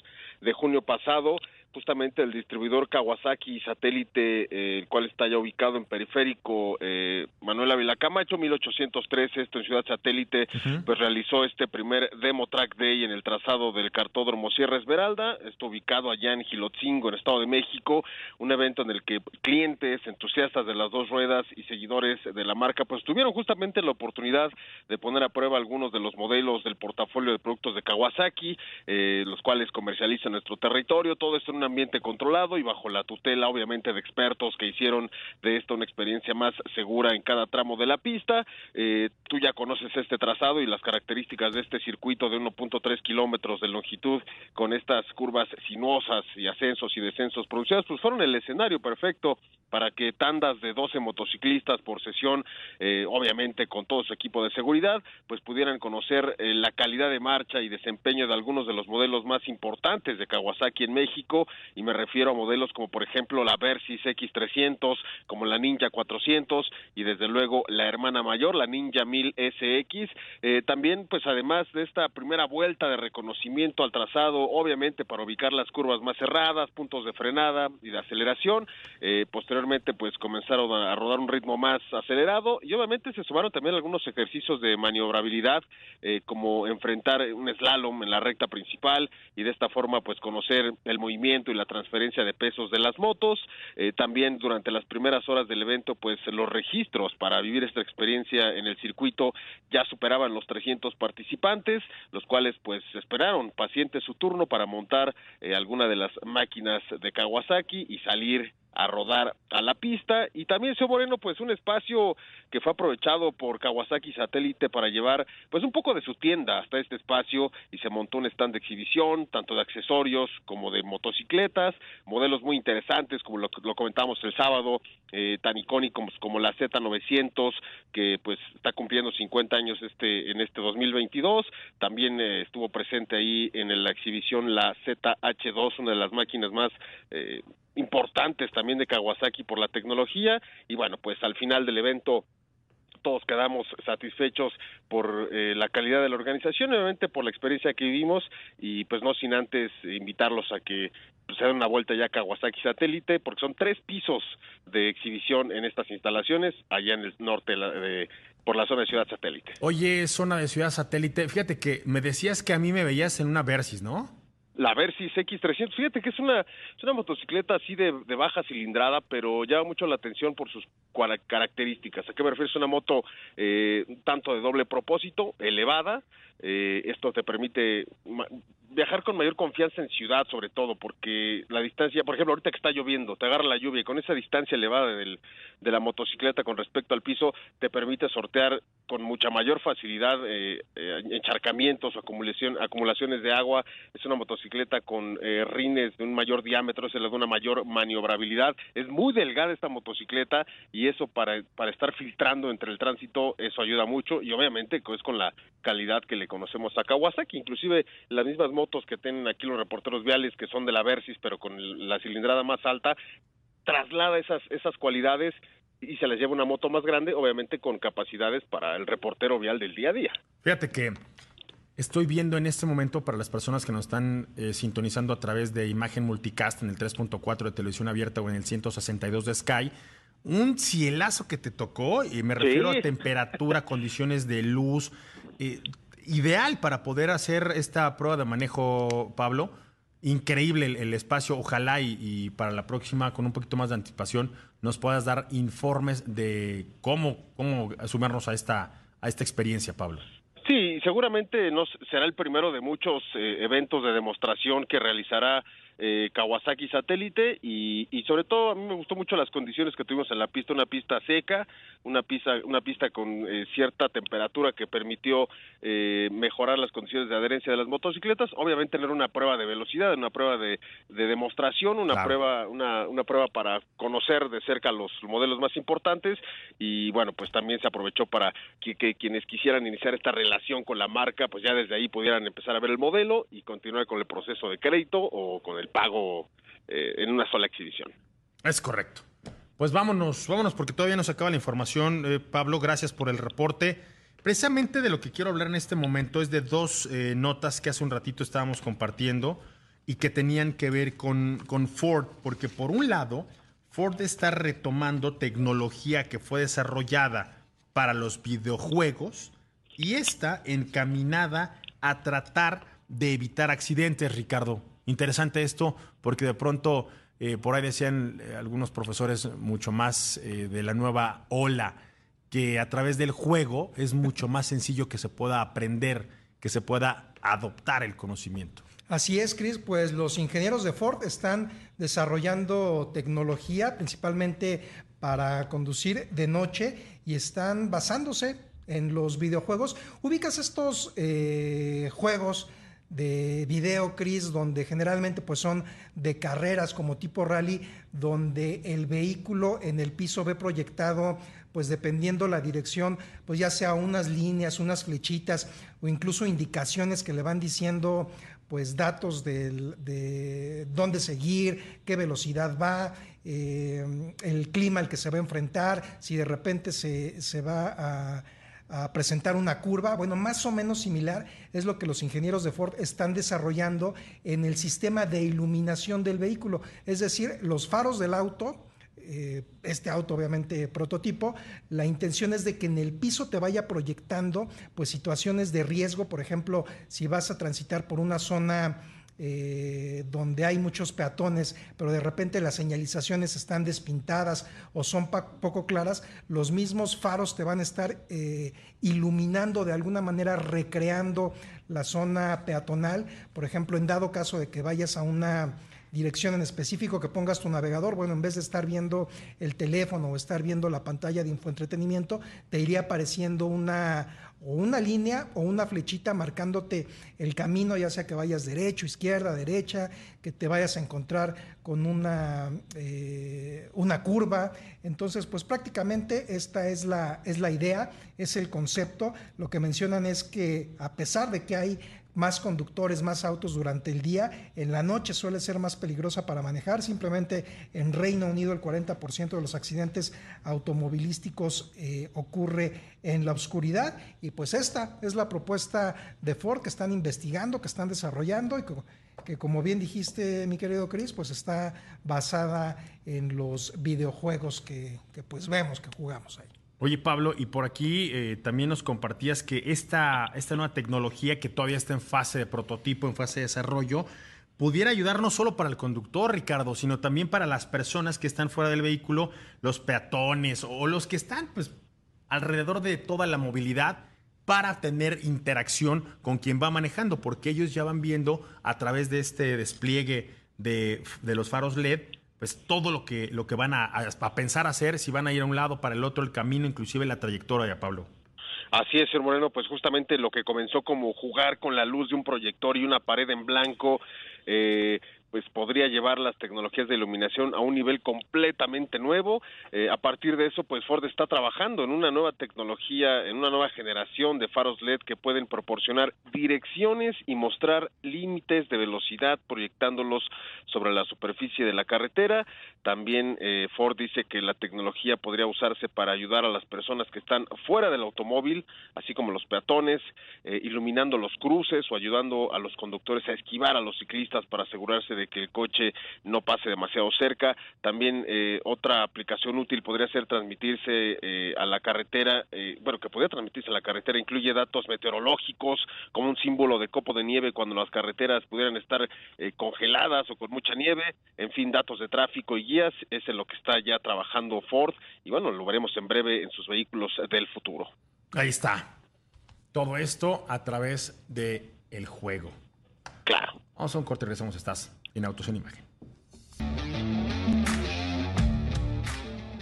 de junio pasado, justamente el distribuidor Kawasaki satélite, eh, el cual está ya ubicado en periférico eh, Manuel Ávila Camacho, 1813, esto en Ciudad Satélite, pues realizó este primer Demo Track Day en el trazado del cartódromo Sierra Esmeralda, esto ubicado allá en Gilotzingo, en Estado de México, un evento en el que clientes, entusiastas de las dos ruedas y seguidores de la marca, pues tuvieron justamente la oportunidad de poner a prueba algunos de los modelos del portafolio de productos de Kawasaki, eh, los cuales comercializa nuestro territorio, todo esto en una ambiente controlado y bajo la tutela obviamente de expertos que hicieron de esto una experiencia más segura en cada tramo de la pista. Eh, tú ya conoces este trazado y las características de este circuito de 1.3 kilómetros de longitud con estas curvas sinuosas y ascensos y descensos pronunciados, pues fueron el escenario perfecto para que tandas de 12 motociclistas por sesión, eh, obviamente con todo su equipo de seguridad, pues pudieran conocer eh, la calidad de marcha y desempeño de algunos de los modelos más importantes de Kawasaki en México y me refiero a modelos como por ejemplo la Versys X300, como la Ninja 400 y desde luego la hermana mayor, la Ninja 1000 SX. Eh, también, pues además de esta primera vuelta de reconocimiento al trazado, obviamente para ubicar las curvas más cerradas, puntos de frenada y de aceleración, eh, posteriormente pues comenzaron a, rodar un ritmo más acelerado y obviamente se sumaron también algunos ejercicios de maniobrabilidad, eh, como enfrentar un slalom en la recta principal y de esta forma pues conocer el movimiento y la transferencia de pesos de las motos. Eh, también durante las primeras horas del evento, pues los registros para vivir esta experiencia en el circuito ya superaban los 300 participantes, los cuales pues esperaron pacientes su turno para montar eh, alguna de las máquinas de Kawasaki y salir a rodar a la pista. Y también señor Moreno pues un espacio que fue aprovechado por Kawasaki Satélite para llevar pues un poco de su tienda hasta este espacio. Y se montó un stand de exhibición tanto de accesorios como de motocicletas modelos muy interesantes como lo, lo comentamos el sábado eh, tan icónicos como la Z900 que pues está cumpliendo 50 años este en este 2022 también eh, estuvo presente ahí en la exhibición la ZH2 una de las máquinas más eh, importantes también de Kawasaki por la tecnología y bueno, pues al final del evento todos quedamos satisfechos por eh, la calidad de la organización, obviamente por la experiencia que vivimos y pues no sin antes invitarlos a que pues, se den una vuelta ya a Kawasaki Satélite, porque son tres pisos de exhibición en estas instalaciones allá en el norte de, por la zona de Ciudad Satélite. Oye, zona de Ciudad Satélite, fíjate que me decías que a mí me veías en una Versys, ¿no? La Versys X300. Fíjate que es una, es una motocicleta así de, de, baja cilindrada, pero llama mucho la atención por sus características. ¿A qué me refiero? Es una moto eh, tanto de doble propósito, elevada. Eh, esto te permite viajar con mayor confianza en ciudad, sobre todo, porque la distancia, por ejemplo, ahorita que está lloviendo, te agarra la lluvia y con esa distancia elevada del, de la motocicleta con respecto al piso, te permite sortear con mucha mayor facilidad eh, eh, encharcamientos o acumulación, acumulaciones de agua. Es una motocicleta con eh, rines de un mayor diámetro, se le da una mayor maniobrabilidad. Es muy delgada esta motocicleta y eso para, para estar filtrando entre el tránsito, eso ayuda mucho y obviamente es con la calidad que le conocemos a Kawasaki. Inclusive las mismas motos que tienen aquí los reporteros viales, que son de la Versys, pero con la cilindrada más alta, traslada esas, esas cualidades y se les lleva una moto más grande, obviamente con capacidades para el reportero vial del día a día. Fíjate que estoy viendo en este momento para las personas que nos están eh, sintonizando a través de imagen multicast en el 3.4 de televisión abierta o en el 162 de Sky, un cielazo que te tocó, y me refiero a temperatura, condiciones de luz, eh, ideal para poder hacer esta prueba de manejo, Pablo increíble el, espacio. Ojalá y, para la próxima, con un poquito más de anticipación, nos puedas dar informes de cómo, cómo sumarnos a esta, a esta experiencia, Pablo. Sí, seguramente no será el primero de muchos eh, eventos de demostración que realizará eh, Kawasaki Satélite y, y, sobre todo a mí me gustó mucho las condiciones que tuvimos en la pista, una pista seca, una pista, una pista con eh, cierta temperatura que permitió eh, mejorar las condiciones de adherencia de las motocicletas, obviamente tener una prueba de velocidad, una prueba de, de demostración, una prueba, una, una prueba para conocer de cerca los modelos más importantes y bueno pues también se aprovechó para que, que quienes quisieran iniciar esta relación con la marca pues ya desde ahí pudieran empezar a ver el modelo y continuar con el proceso de crédito o con el pago eh, en una sola exhibición. Es correcto. Pues vámonos, vámonos porque todavía nos acaba la información. Eh, Pablo, gracias por el reporte. Precisamente de lo que quiero hablar en este momento es de dos eh, notas que hace un ratito estábamos compartiendo y que tenían que ver con, con Ford, porque por un lado, Ford está retomando tecnología que fue desarrollada para los videojuegos y está encaminada a tratar de evitar accidentes, Ricardo. Interesante esto porque de pronto eh, por ahí decían eh, algunos profesores mucho más eh, de la nueva ola que a través del juego es mucho más sencillo que se pueda aprender, que se pueda adoptar el conocimiento. Así es, Chris, pues los ingenieros de Ford están desarrollando tecnología principalmente para conducir de noche y están basándose en los videojuegos. ¿Ubicas estos juegos? De video, Chris, donde generalmente pues son de carreras como tipo rally, donde el vehículo en el piso ve proyectado, pues dependiendo la dirección, pues ya sea unas líneas, unas flechitas o incluso indicaciones que le van diciendo pues datos de dónde seguir, qué velocidad va, eh, el clima al que se va a enfrentar, si de repente se, se va a a presentar una curva. Bueno, más o menos similar es lo que los ingenieros de Ford están desarrollando en el sistema de iluminación del vehículo. Es decir, los faros del auto, eh, este auto obviamente prototipo, la intención es de que en el piso te vaya proyectando pues situaciones de riesgo, por ejemplo, si vas a transitar por una zona eh, donde hay muchos peatones, pero de repente las señalizaciones están despintadas o son poco claras, los mismos faros te van a estar eh, iluminando de alguna manera, recreando la zona peatonal. Por ejemplo, en dado caso de que vayas a una dirección en específico que pongas tu navegador, bueno, en vez de estar viendo el teléfono o estar viendo la pantalla de infoentretenimiento, te iría apareciendo una o una línea o una flechita marcándote el camino, ya sea que vayas derecho, izquierda, derecha, que te vayas a encontrar con una, eh, una curva. Entonces, pues prácticamente esta es la, es la idea, es el concepto. Lo que mencionan es que a pesar de que hay más conductores, más autos durante el día. En la noche suele ser más peligrosa para manejar. Simplemente en Reino Unido el 40% de los accidentes automovilísticos eh, ocurre en la oscuridad. Y pues esta es la propuesta de Ford que están investigando, que están desarrollando y que, como bien dijiste, mi querido Chris, pues está basada en los videojuegos que, que pues vemos, que jugamos ahí. Oye Pablo, y por aquí eh, también nos compartías que esta, esta nueva tecnología que todavía está en fase de prototipo, en fase de desarrollo, pudiera ayudar no solo para el conductor, Ricardo, sino también para las personas que están fuera del vehículo, los peatones o los que están pues, alrededor de toda la movilidad para tener interacción con quien va manejando, porque ellos ya van viendo a través de este despliegue de, de los faros LED pues todo lo que, lo que van a, pensar hacer, si van a ir a un lado, para el otro, el camino, inclusive la trayectoria, Pablo. Así es, señor Moreno, pues justamente lo que comenzó como jugar con la luz de un proyector y una pared en blanco, eh, pues podría llevar las tecnologías de iluminación a un nivel completamente nuevo. Eh, a partir de eso, pues Ford está trabajando en una nueva tecnología, en una nueva generación de faros LED que pueden proporcionar direcciones y mostrar límites de velocidad proyectándolos sobre la superficie de la carretera. También eh, Ford dice que la tecnología podría usarse para ayudar a las personas que están fuera del automóvil, así como los peatones, eh, iluminando los cruces o ayudando a los conductores a esquivar a los ciclistas para asegurarse de de que el coche no pase demasiado cerca. También eh, otra aplicación útil podría ser transmitirse eh, a la carretera, eh, bueno, que podría transmitirse a la carretera, incluye datos meteorológicos como un símbolo de copo de nieve cuando las carreteras pudieran estar congeladas o con mucha nieve, en fin, datos de tráfico y guías, es en lo que está ya trabajando Ford y bueno, lo veremos en breve en sus vehículos del futuro. Ahí está. Todo esto a través de el juego. Claro. Vamos a un corte regresamos. Estás en Autos en Imagen.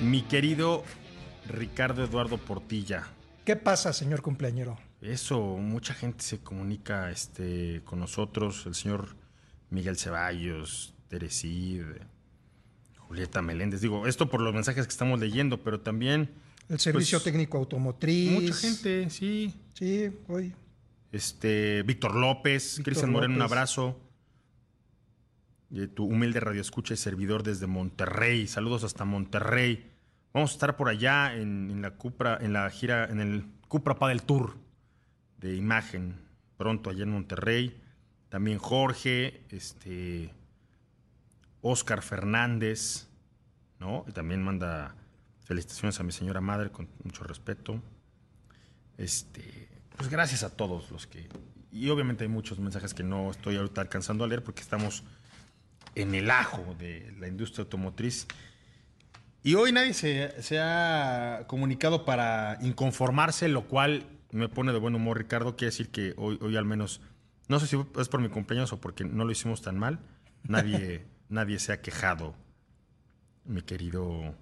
Mi querido Ricardo Eduardo Portilla. ¿Qué pasa, señor cumpleañero? Eso, mucha gente se comunica este, con nosotros. El señor Miguel Ceballos, Teresid, Julieta Meléndez. Digo, esto por los mensajes que estamos leyendo, pero también... El servicio pues, técnico automotriz. Mucha gente, sí. Sí, hoy. Este, Víctor López, Cristian Moreno, un abrazo. Tu humilde radio escucha y servidor desde Monterrey. Saludos hasta Monterrey. Vamos a estar por allá en, la Cupra, en la gira, en el Cupra Padel Tour de imagen, pronto allá en Monterrey. También Jorge, este, Oscar Fernández, ¿no? Y también manda felicitaciones a mi señora madre con mucho respeto. Este, pues gracias a todos los que. Y obviamente hay muchos mensajes que no estoy ahorita alcanzando a leer porque estamos en el ajo de la industria automotriz. Y hoy nadie se, ha comunicado para inconformarse, lo cual me pone de buen humor, Ricardo. Quiere decir que hoy, hoy al menos, no sé si es por mi cumpleaños o porque no lo hicimos tan mal, nadie, nadie se ha quejado, mi querido.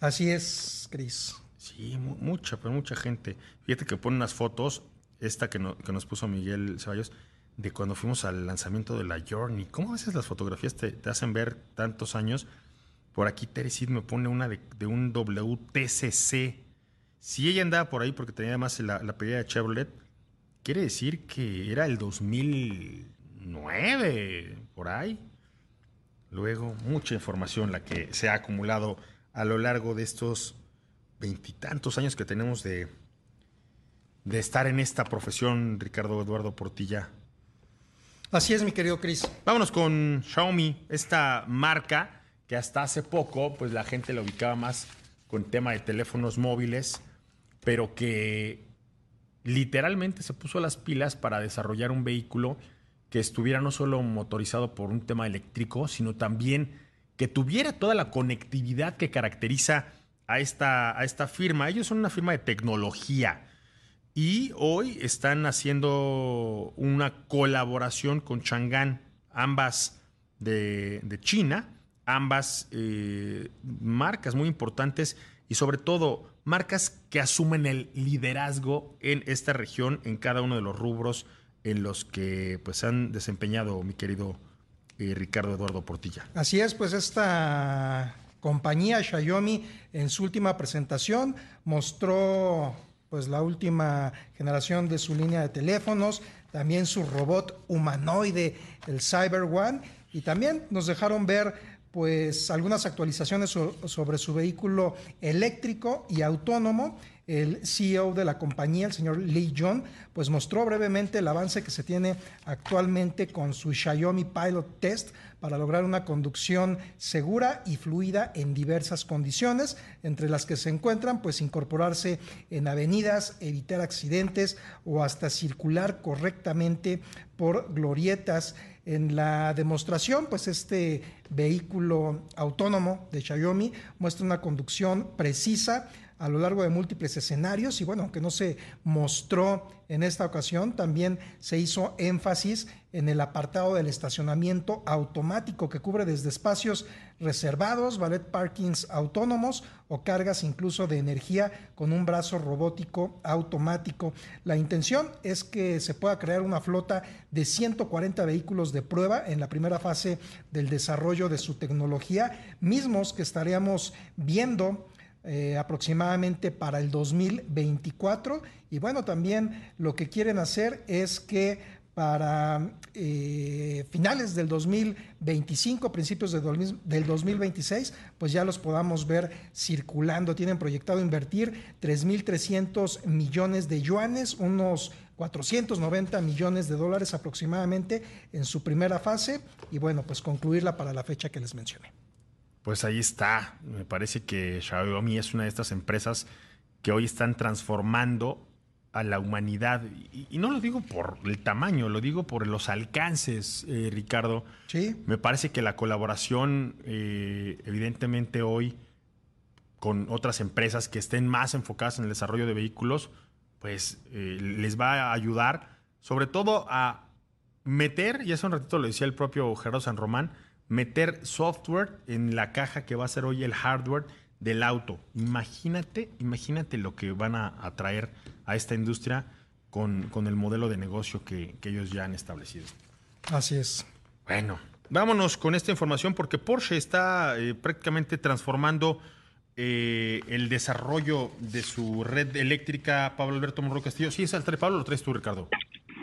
Así es, Cris. Sí, mucha, pero mucha gente. Fíjate que pone unas fotos, esta que, que nos puso Miguel Ceballos, de cuando fuimos al lanzamiento de la Journey. ¿Cómo a veces las fotografías te, hacen ver tantos años? Por aquí Teresid me pone una de, un WTCC. Si ella andaba por ahí porque tenía además la, pedida de Chevrolet, quiere decir que era el 2009, por ahí. Luego, mucha información la que se ha acumulado a lo largo de estos veintitantos años que tenemos de, de estar en esta profesión, Ricardo Eduardo Portilla. Así es, mi querido Chris. Vámonos con Xiaomi, esta marca que hasta hace poco pues la gente la ubicaba más con tema de teléfonos móviles, pero que literalmente se puso las pilas para desarrollar un vehículo que estuviera no solo motorizado por un tema eléctrico, sino también que tuviera toda la conectividad que caracteriza a esta, a esta firma. Ellos son una firma de tecnología y hoy están haciendo una colaboración con Chang'an, ambas de, China, ambas eh, marcas muy importantes y sobre todo marcas que asumen el liderazgo en esta región, en cada uno de los rubros en los que pues han desempeñado mi querido eh, Ricardo Eduardo Portilla. Así es, pues esta compañía Xiaomi en su última presentación mostró pues la última generación de su línea de teléfonos, también su robot humanoide, el Cyber One, y también nos dejaron ver pues algunas actualizaciones sobre su vehículo eléctrico y autónomo. El CEO de la compañía, el señor Lee John, pues mostró brevemente el avance que se tiene actualmente con su Xiaomi Pilot Test para lograr una conducción segura y fluida en diversas condiciones, entre las que se encuentran pues incorporarse en avenidas, evitar accidentes o hasta circular correctamente por glorietas en la demostración, pues este vehículo autónomo de Xiaomi muestra una conducción precisa a lo largo de múltiples escenarios y bueno, aunque no se mostró en esta ocasión, también se hizo énfasis en el apartado del estacionamiento automático que cubre desde espacios reservados, ballet parkings autónomos o cargas incluso de energía con un brazo robótico automático. La intención es que se pueda crear una flota de 140 vehículos de prueba en la primera fase del desarrollo de su tecnología, mismos que estaríamos viendo eh, aproximadamente para el 2024. Y bueno, también lo que quieren hacer es que para eh, finales del 2025, principios de del 2026, pues ya los podamos ver circulando. Tienen proyectado invertir 3.300 millones de yuanes, unos 490 millones de dólares aproximadamente en su primera fase y bueno, pues concluirla para la fecha que les mencioné. Pues ahí está. Me parece que Xiaomi es una de estas empresas que hoy están transformando a la humanidad. Y, no lo digo por el tamaño, lo digo por los alcances, eh, Ricardo. Sí. Me parece que la colaboración, eh, evidentemente hoy, con otras empresas que estén más enfocadas en el desarrollo de vehículos, pues eh, les va a ayudar, sobre todo a meter, y hace un ratito lo decía el propio Gerardo San Román, meter software en la caja que va a ser hoy el hardware del auto. Imagínate, imagínate lo que van a, atraer traer a esta industria con, con el modelo de negocio que, ellos ya han establecido. Así es. Bueno, vámonos con esta información porque Porsche está eh, prácticamente transformando eh, el desarrollo de su red eléctrica. Pablo Alberto Monroy Castillo. Sí, es el Pablo, lo traes tú, Ricardo.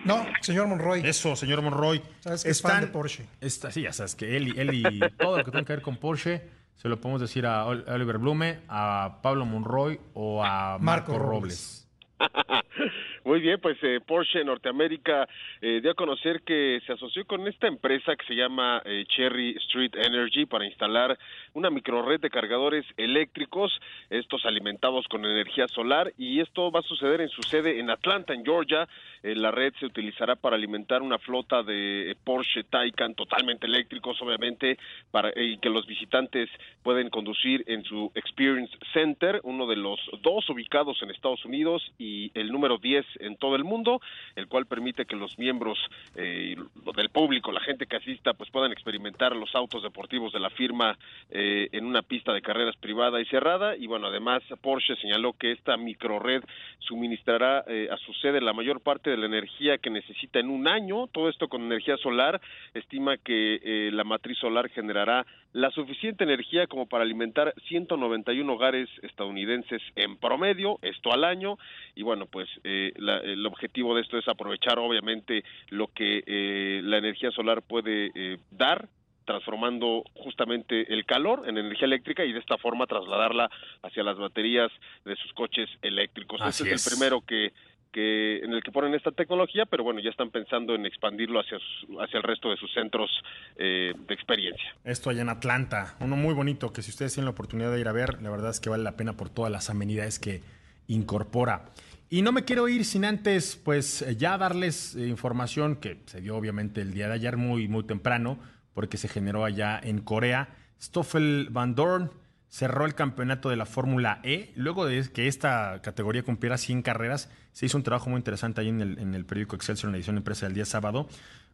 No, señor Monroy. Eso, señor Monroy. Sabes que es fan de Porsche. Está, sí, ya sabes que él, él y todo lo que tenga que ver con Porsche se lo podemos decir a Oliver Blume, a Pablo Monroy o a Marco, Robles. Muy bien, pues eh, Porsche Norteamérica eh, dio a conocer que se asoció con esta empresa que se llama eh, Cherry Street Energy para instalar una microred de cargadores eléctricos, estos alimentados con energía solar, y esto va a suceder en su sede en Atlanta, en Georgia. la red se utilizará para alimentar una flota de Porsche Taycan totalmente eléctricos, obviamente, para y que los visitantes pueden conducir en su Experience Center, uno de los dos ubicados en Estados Unidos y el número 10 en todo el mundo, el cual permite que los miembros eh, del público, la gente que asista, pues puedan experimentar los autos deportivos de la firma eh, en una pista de carreras privada y cerrada. Y bueno, además Porsche señaló que esta microred suministrará eh, a su sede la mayor parte de la energía que necesita en un año, todo esto con energía solar. Estima que la matriz solar generará la suficiente energía como para alimentar 191 hogares estadounidenses en promedio, esto al año, y bueno, pues eh, el objetivo de esto es aprovechar obviamente lo que eh, la energía solar puede eh, dar transformando justamente el calor en energía eléctrica y de esta forma trasladarla hacia las baterías de sus coches eléctricos. este es el primero que que en el que ponen esta tecnología, pero bueno, ya están pensando en expandirlo hacia, hacia el resto de sus centros eh, de experiencia. Esto allá en Atlanta, uno muy bonito que si ustedes tienen la oportunidad de ir a ver, la verdad es que vale la pena por todas las amenidades que incorpora. Y no me quiero ir sin antes, pues ya darles eh, información que se dio obviamente el día de ayer muy, muy temprano, porque se generó allá en Corea. Stoffel Van Dorn cerró el campeonato de la Fórmula E. Luego de que esta categoría cumpliera 100 carreras, se hizo un trabajo muy interesante ahí en el, en el periódico Excelsior, en la edición empresa del día sábado.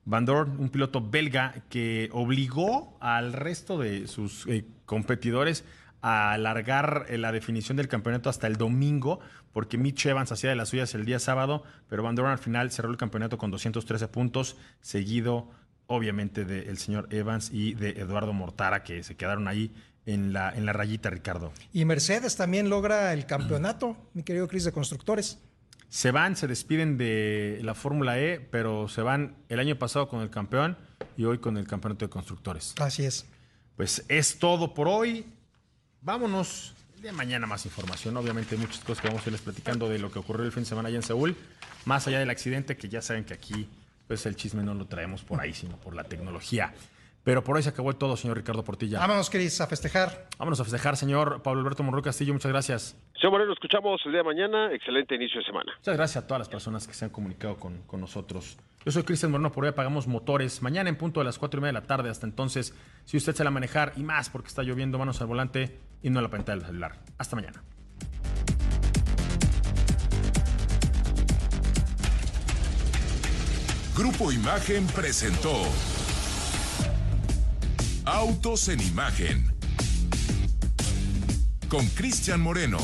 Van Dorn, un piloto belga que obligó al resto de sus eh, competidores a alargar eh, la definición del campeonato hasta el domingo, porque Mitch Evans hacía de las suyas el día sábado, pero Van Dorn al final cerró el campeonato con 213 puntos, seguido obviamente del señor Evans y de Eduardo Mortara, que se quedaron ahí en la, en la rayita, Ricardo. Y Mercedes también logra el campeonato, mi querido Cris de Constructores. Se van, se despiden de la Fórmula E, pero se van el año pasado con el campeón y hoy con el campeonato de constructores. Así es. Pues es todo por hoy. Vámonos. de mañana más información. Obviamente muchas cosas que vamos a irles platicando de lo que ocurrió el fin de semana allá en Seúl. Más allá del accidente, que ya saben que aquí pues el chisme no lo traemos por ahí, sino por la tecnología. Pero por hoy se acabó todo, señor Ricardo Portilla. Vámonos, Cris, a festejar. Vámonos a festejar, señor Pablo Alberto Monroy Castillo. Muchas gracias. Señor Moreno, escuchamos el día de mañana. Excelente inicio de semana. Muchas gracias a todas las personas que se han comunicado con, nosotros. Yo soy Cristian Moreno, por hoy apagamos motores. Mañana en punto de las 4 y media de la tarde. Hasta entonces, si usted se la manejar y más porque está lloviendo, manos al volante y no a la pantalla del celular. Hasta mañana. Grupo Imagen presentó Autos en Imagen con Cristian Moreno.